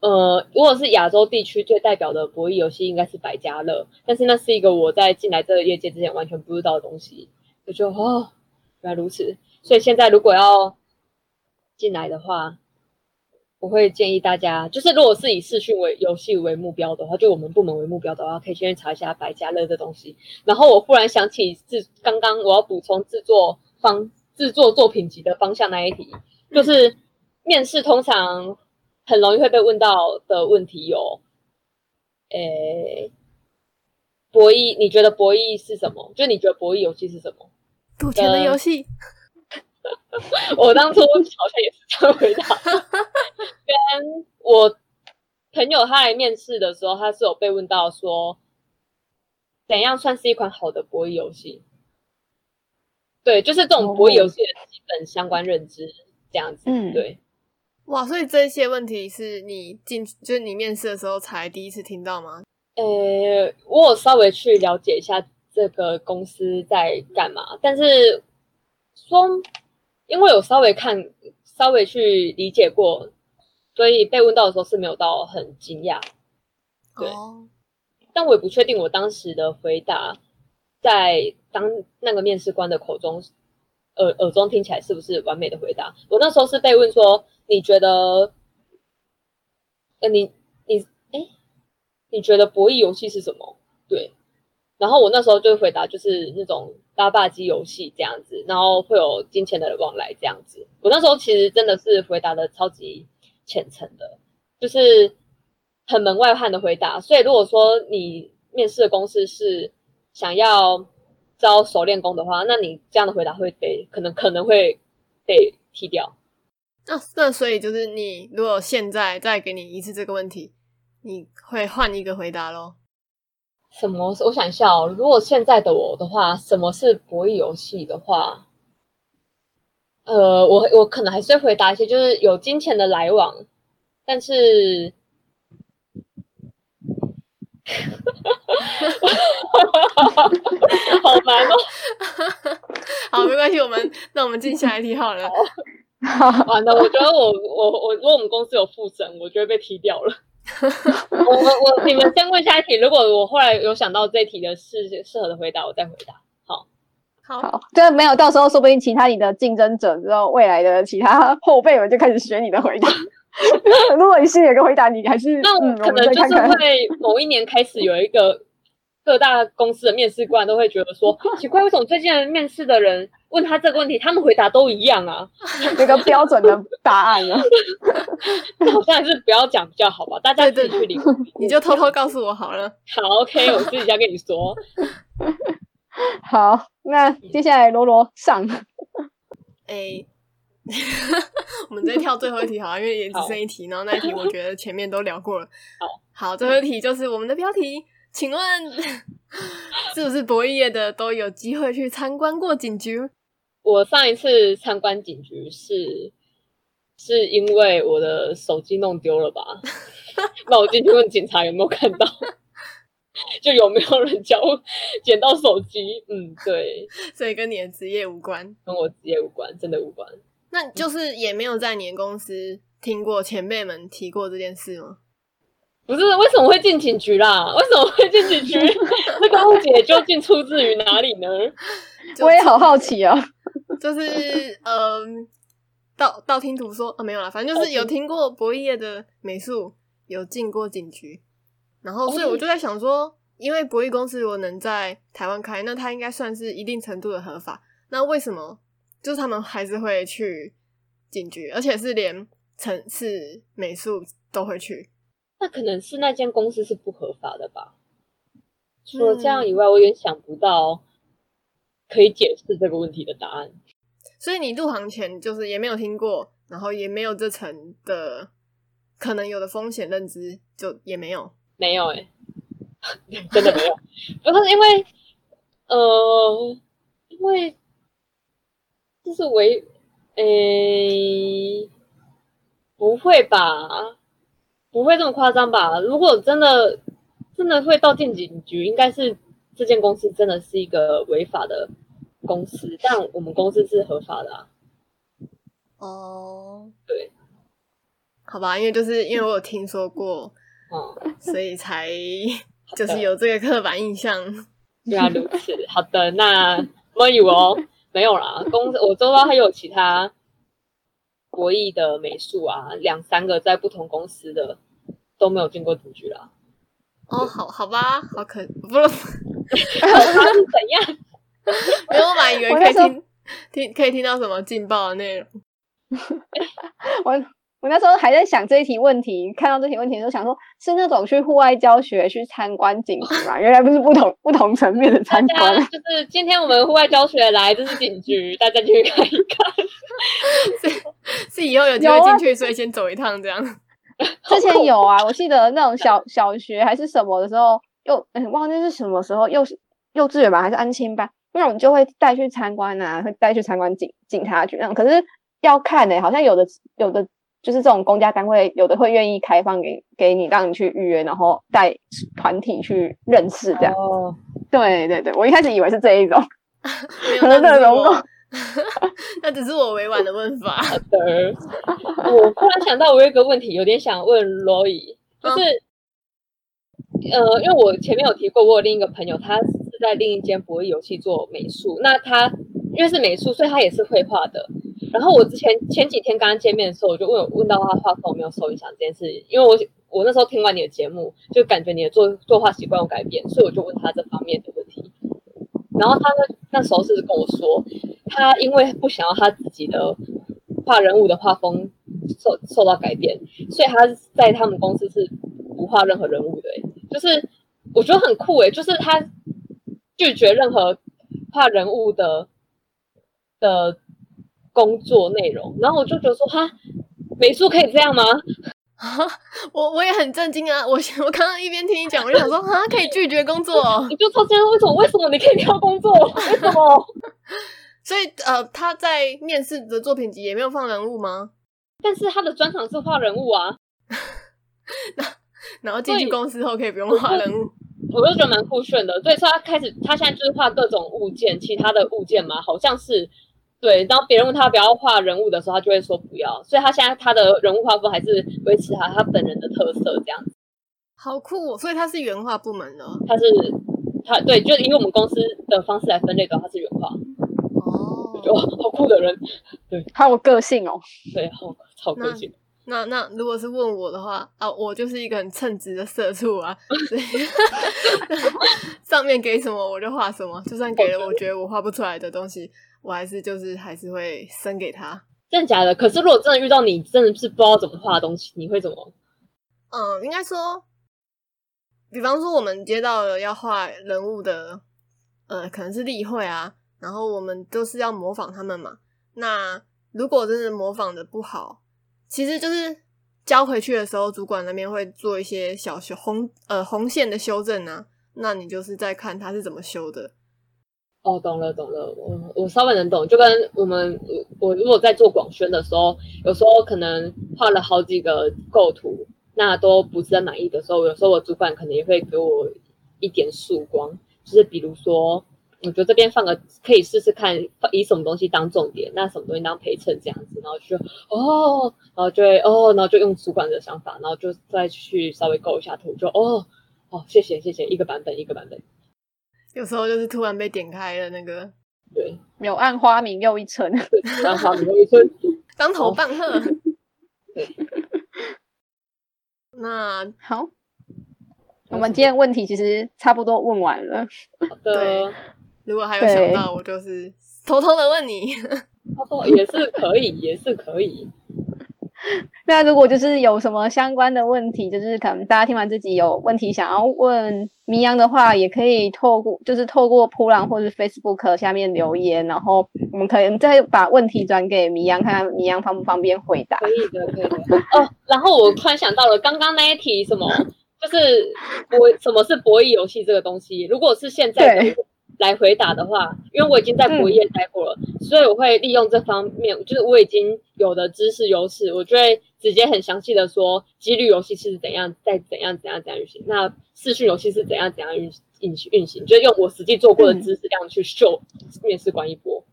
S2: 呃，如果是亚洲地区最代表的博弈游戏，应该是百家乐，但是那是一个我在进来这个业界之前完全不知道的东西。我就哦，原来如此。所以现在如果要进来的话，我会建议大家，就是如果是以视讯为游戏为目标的话，就我们部门为目标的话，可以先去查一下百家乐的东西。然后我忽然想起制刚刚我要补充制作方制作作品集的方向那一题，就是面试通常很容易会被问到的问题有，诶，博弈，你觉得博弈是什么？就你觉得博弈游戏是什么？
S1: 赌钱的游戏。[laughs]
S2: 我当初好像也是这样回答。跟我朋友他来面试的时候，他是有被问到说，怎样算是一款好的博弈游戏？对，就是这种博弈游戏的基本相关认知这样子。嗯，对。
S1: 哇，所以这些问题是你进，就是你面试的时候才第一次听到吗？
S2: 呃，我有稍微去了解一下这个公司在干嘛，但是说。因为有稍微看，稍微去理解过，所以被问到的时候是没有到很惊讶。对，oh. 但我也不确定我当时的回答，在当那个面试官的口中，耳耳中听起来是不是完美的回答？我那时候是被问说，你觉得，呃，你你哎，你觉得博弈游戏是什么？对，然后我那时候就回答就是那种。拉霸机游戏这样子，然后会有金钱的往来这样子。我那时候其实真的是回答的超级浅层的，就是很门外汉的回答。所以如果说你面试的公司是想要招熟练工的话，那你这样的回答会被可能可能会被踢掉。
S1: 那、那所以就是你如果现在再给你一次这个问题，你会换一个回答咯？
S2: 什么？我想一下哦。如果现在的我的话，什么是博弈游戏的话，呃，我我可能还是会回答一些，就是有金钱的来往，但是，[laughs] 好难哦。[laughs]
S1: 好，没关系，我们那我们进下一题好了。
S2: 好，完了，我觉得我我我，如果我们公司有复审，我就会被踢掉了。[laughs] 我我我，你们先问下一题。如果我后来有想到这一题的适适合的回答，我再回答。好，
S1: 好，
S3: 好，这没有，到时候说不定其他你的竞争者之后，未来的其他后辈们就开始学你的回答。[laughs] 如果你心里有个回答，你还是
S2: 那我可能就是会某一年开始有一个各大公司的面试官都会觉得说，[laughs] 奇怪，为什么最近的面试的人问他这个问题，他们回答都一样啊？[laughs]
S3: 那个标准的答案啊，[laughs]
S2: 那好像还是不要讲比较好吧？大家自己去领，
S1: 你就偷偷告诉我好了。
S2: 好，OK，我自己先跟你说。
S3: 好，那接下来罗罗上。
S1: 哎、欸，我们再跳最后一题好，因为也只剩一题，然后那一题我觉得前面都聊过了。好，好，最后一题就是我们的标题，请问 [laughs] 是不是博弈业的都有机会去参观过警局？
S2: 我上一次参观警局是是因为我的手机弄丢了吧？[laughs] 那我进去问警察有没有看到。就有没有人教 [laughs] 捡到手机？嗯，对，
S1: 所以跟你的职业无关，
S2: 跟我职业无关，真的无关。
S1: 那就是也没有在你的公司听过前辈们提过这件事吗？
S2: 不是，为什么会进警局啦？[laughs] 为什么会进警局？[laughs] 那个误解究竟出自于哪里呢？
S3: 我也好好奇啊。[laughs]
S1: 就是嗯，道道听途说啊，没有啦，反正就是有听过博弈业的美术有进过警局。然后，所以我就在想说，因为博弈公司如果能在台湾开，那它应该算是一定程度的合法。那为什么就是他们还是会去警局，而且是连城市美术都会去？
S2: 那可能是那间公司是不合法的吧？除了这样以外，我也想不到可以解释这个问题的答案。
S1: 所以你入行前就是也没有听过，然后也没有这层的可能有的风险认知，就也没有。
S2: 没有哎、欸，[laughs] 真的没有。不是因为，呃，因为就是为，诶、欸，不会吧？不会这么夸张吧？如果真的真的会到进警局，应该是这间公司真的是一个违法的公司，但我们公司是合法的啊。
S1: 哦，
S2: 对，
S1: 好吧，因为就是因为我有听说过。嗯所以才 [laughs] 就是有这个刻板印象。
S2: 原来如此，好的，那我以为哦，[laughs] 没有啦。公司我知道还有其他博弈的美术啊，两三个在不同公司的都没有进过警局啦。
S1: 哦，好好吧，好可不是
S2: 他是怎样？[laughs]
S1: 没有，我本来以为可以听听可以听到什么劲爆的内容。[laughs]
S3: 我。我那时候还在想这一题问题，看到这题问题的时候，想说是那种去户外教学、去参观警局嘛？[laughs] 原来不是不同不同层面的参观。
S2: 就是今天我们户外教学来，这是警局，大家进去看一看。
S1: 是是以后有机会进去，啊、所以先走一趟这样。[laughs]
S3: 之前有啊，我记得那种 [laughs] 小小学还是什么的时候，幼嗯忘记是什么时候，幼幼稚园吧，还是安亲班，那我们就会带去参观啊，会带去参观警警察局那种。可是要看呢、欸，好像有的有的。就是这种公家单位，有的会愿意开放给给你，让你去预约，然后带团体去认识这样。哦，对对对，我一开始以为是这一种，[laughs] 可能这种，[laughs]
S1: 那只是我委婉的问法。
S2: 好的，我突然想到，我有一个问题，有点想问罗伊，就是，嗯、呃，因为我前面有提过，我有另一个朋友，他是在另一间博弈游戏做美术，那他因为是美术，所以他也是绘画的。然后我之前前几天刚刚见面的时候，我就问问到他画风有没有受影响这件事，因为我我那时候听完你的节目，就感觉你的作作画习惯有改变，所以我就问他这方面的问题。然后他那那时候是跟我说，他因为不想要他自己的画人物的画风受受到改变，所以他在他们公司是不画任何人物的。就是我觉得很酷诶，就是他拒绝任何画人物的的。工作内容，然后我就觉得说，哈，美术可以这样吗？[laughs]
S1: 我我也很震惊啊！我我刚刚一边听你讲，我就想说，啊，可以拒绝工作？[laughs]
S2: 你就说这样，为什么？为什么你可以挑工作？为什么？[laughs]
S1: 所以呃，他在面试的作品集也没有放人物吗？
S2: 但是他的专场是画人物啊。
S1: 那然后进去公司后可以不用画人物，
S2: 我就觉得蛮酷炫的。所以说他开始，他现在就是画各种物件，其他的物件嘛，好像是。对，当别人问他不要画人物的时候，他就会说不要。所以他现在他的人物画风还是维持他他本人的特色这样子。
S1: 好酷哦！所以他是原画部门的。
S2: 他是他对，就以我们公司的方式来分类的话，他是原画。
S1: 哦，
S2: 哇，好酷的人。对，
S3: 好有个性哦。
S2: 对，好好个性。
S1: 那那如果是问我的话啊，我就是一个很称职的社畜啊，所以 [laughs] 上面给什么我就画什么，就算给了我觉得我画不出来的东西，我还是就是还是会生给他。
S2: 真的假的？可是如果真的遇到你真的是不知道怎么画的东西，你会怎么？
S1: 嗯，应该说，比方说我们接到了要画人物的，呃，可能是例会啊，然后我们都是要模仿他们嘛。那如果真的模仿的不好，其实就是交回去的时候，主管那边会做一些小修红呃红线的修正啊。那你就是在看他是怎么修的。
S2: 哦，懂了懂了，我我稍微能懂。就跟我们我我如果在做广宣的时候，有时候可能画了好几个构图，那都不是很满意的时候，有时候我主管可能也会给我一点曙光，就是比如说。我觉得这边放个可以试试看，以什么东西当重点，那什么东西当陪衬这样子，然后就哦，然后就会哦，然后就用主管的想法，然后就再去稍微构一下图，就哦哦，谢谢谢谢，一个版本一个版本。
S1: 有时候就是突然被点开了那个，
S2: 对，
S3: 柳暗花明又一村，
S2: 柳暗花明又一村，[laughs]
S1: 当头棒喝。哦、[laughs]
S2: 对，
S1: 那
S3: 好，我们今天问题其实差不多问完了。
S2: 好的。
S1: 如果还有想到，我就是偷偷的问你，[laughs]
S2: 偷偷也是可以，也是可以。[laughs]
S3: 那如果就是有什么相关的问题，就是可能大家听完自己有问题想要问迷阳的话，也可以透过就是透过噗浪或是 Facebook 下面留言，然后我们可能再把问题转给迷阳，看看迷阳方不方便回答。
S2: 可以的，可以的。哦，然后我突然想到了，刚刚那一题什么，就是博什么是博弈游戏这个东西，如果是现在的。来回答的话，因为我已经在博业待过了，嗯，所以我会利用这方面，就是我已经有的知识优势，我就会直接很详细的说，几率游戏是怎样，再怎样怎样怎样运行，那视讯游戏是怎样怎样运运运行，就是用我实际做过的知识量去秀面试官一波。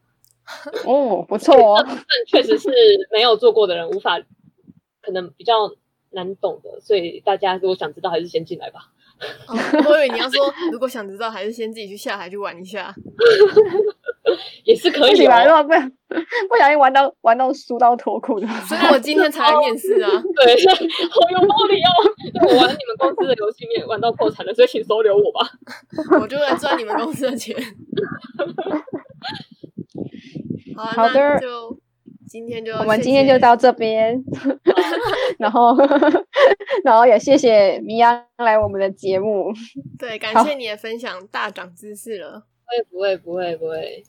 S3: 哦，不错哦，
S2: 这确实是没有做过的人无法，可能比较难懂的，所以大家如果想知道，还是先进来吧。
S1: 哦，[laughs] 我以为你要说，如果想知道，还是先自己去下海去玩一下，
S2: 也是可以。
S3: 起来的话，不不小心玩到玩到输到脱裤的。
S1: 所以我今天才来面试啊。[laughs]
S2: 对，好有道理哦。我玩你们公司的游戏面玩到破产了，所以请收留我吧。[laughs]
S1: 我就来赚你们公司的钱。好，
S3: 好的，
S1: 就。今天就
S3: 我们今天就到这边，然后 [laughs] 然后也谢谢米娅来我们的节目。[laughs]
S1: 对，感谢你的分享，大涨知识了。
S2: 不会不会不会不会。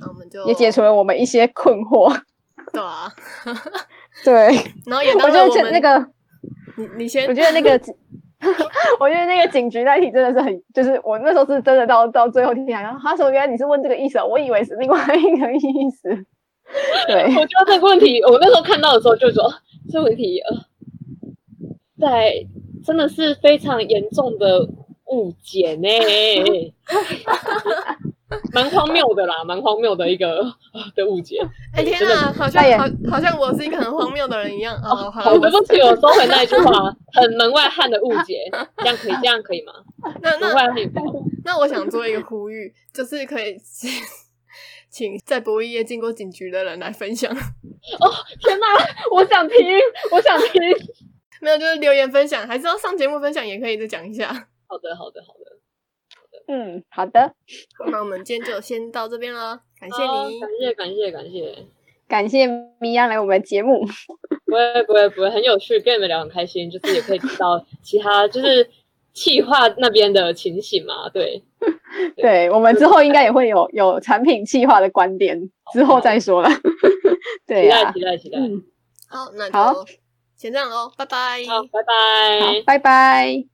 S1: 那我们就
S3: 也解除了我们一些困惑。
S1: 对啊，[laughs]
S3: 对。
S1: 然后也当了我们
S3: 那个，
S1: 你你先，
S3: 我觉得那个，我觉得那个警局那题真的是很，就是我那时候是真的到到最后听起来，然后他说原来你是问这个意思，我以为是另外一个意思。对，
S2: 我觉得这个问题，我那时候看到的时候就说，这问题呃，在真的是非常严重的误解呢，[laughs] 蛮荒谬的啦，蛮荒谬的一个 [laughs] 的误解。
S1: 哎、欸、天哪，好像好好像我是一个很荒谬的人一样。哦，好，
S2: 对不起，我收回那一句话，[laughs] 很门外汉的误解，这样可以，这样可以吗？
S1: 那那那我想做一个呼吁，就是可以。请在博弈业进过警局的人来分享。
S2: 哦，天哪，我想听，我想听。
S1: 没有，就是留言分享，还是要上节目分享也可以再讲一下。
S2: 好的，好的，好的，好的。
S3: 嗯，好的。
S1: 那我们今天就先到这边了，感谢你，
S2: 感谢，感谢，感谢，
S3: 感谢米娅来我们的节目。
S2: 不会，不会，不会，很有趣，跟你们聊很开心，就是也可以知道其他，就是。企划那边的情形嘛，对，[laughs]
S3: 对，对我们之后应该也会有有产品企划的观点，之后再说了。[laughs] 对啊，
S2: 期待期待期待。
S1: 嗯，好，那就先这样喽，拜拜。
S2: 好，拜拜，
S3: 拜拜。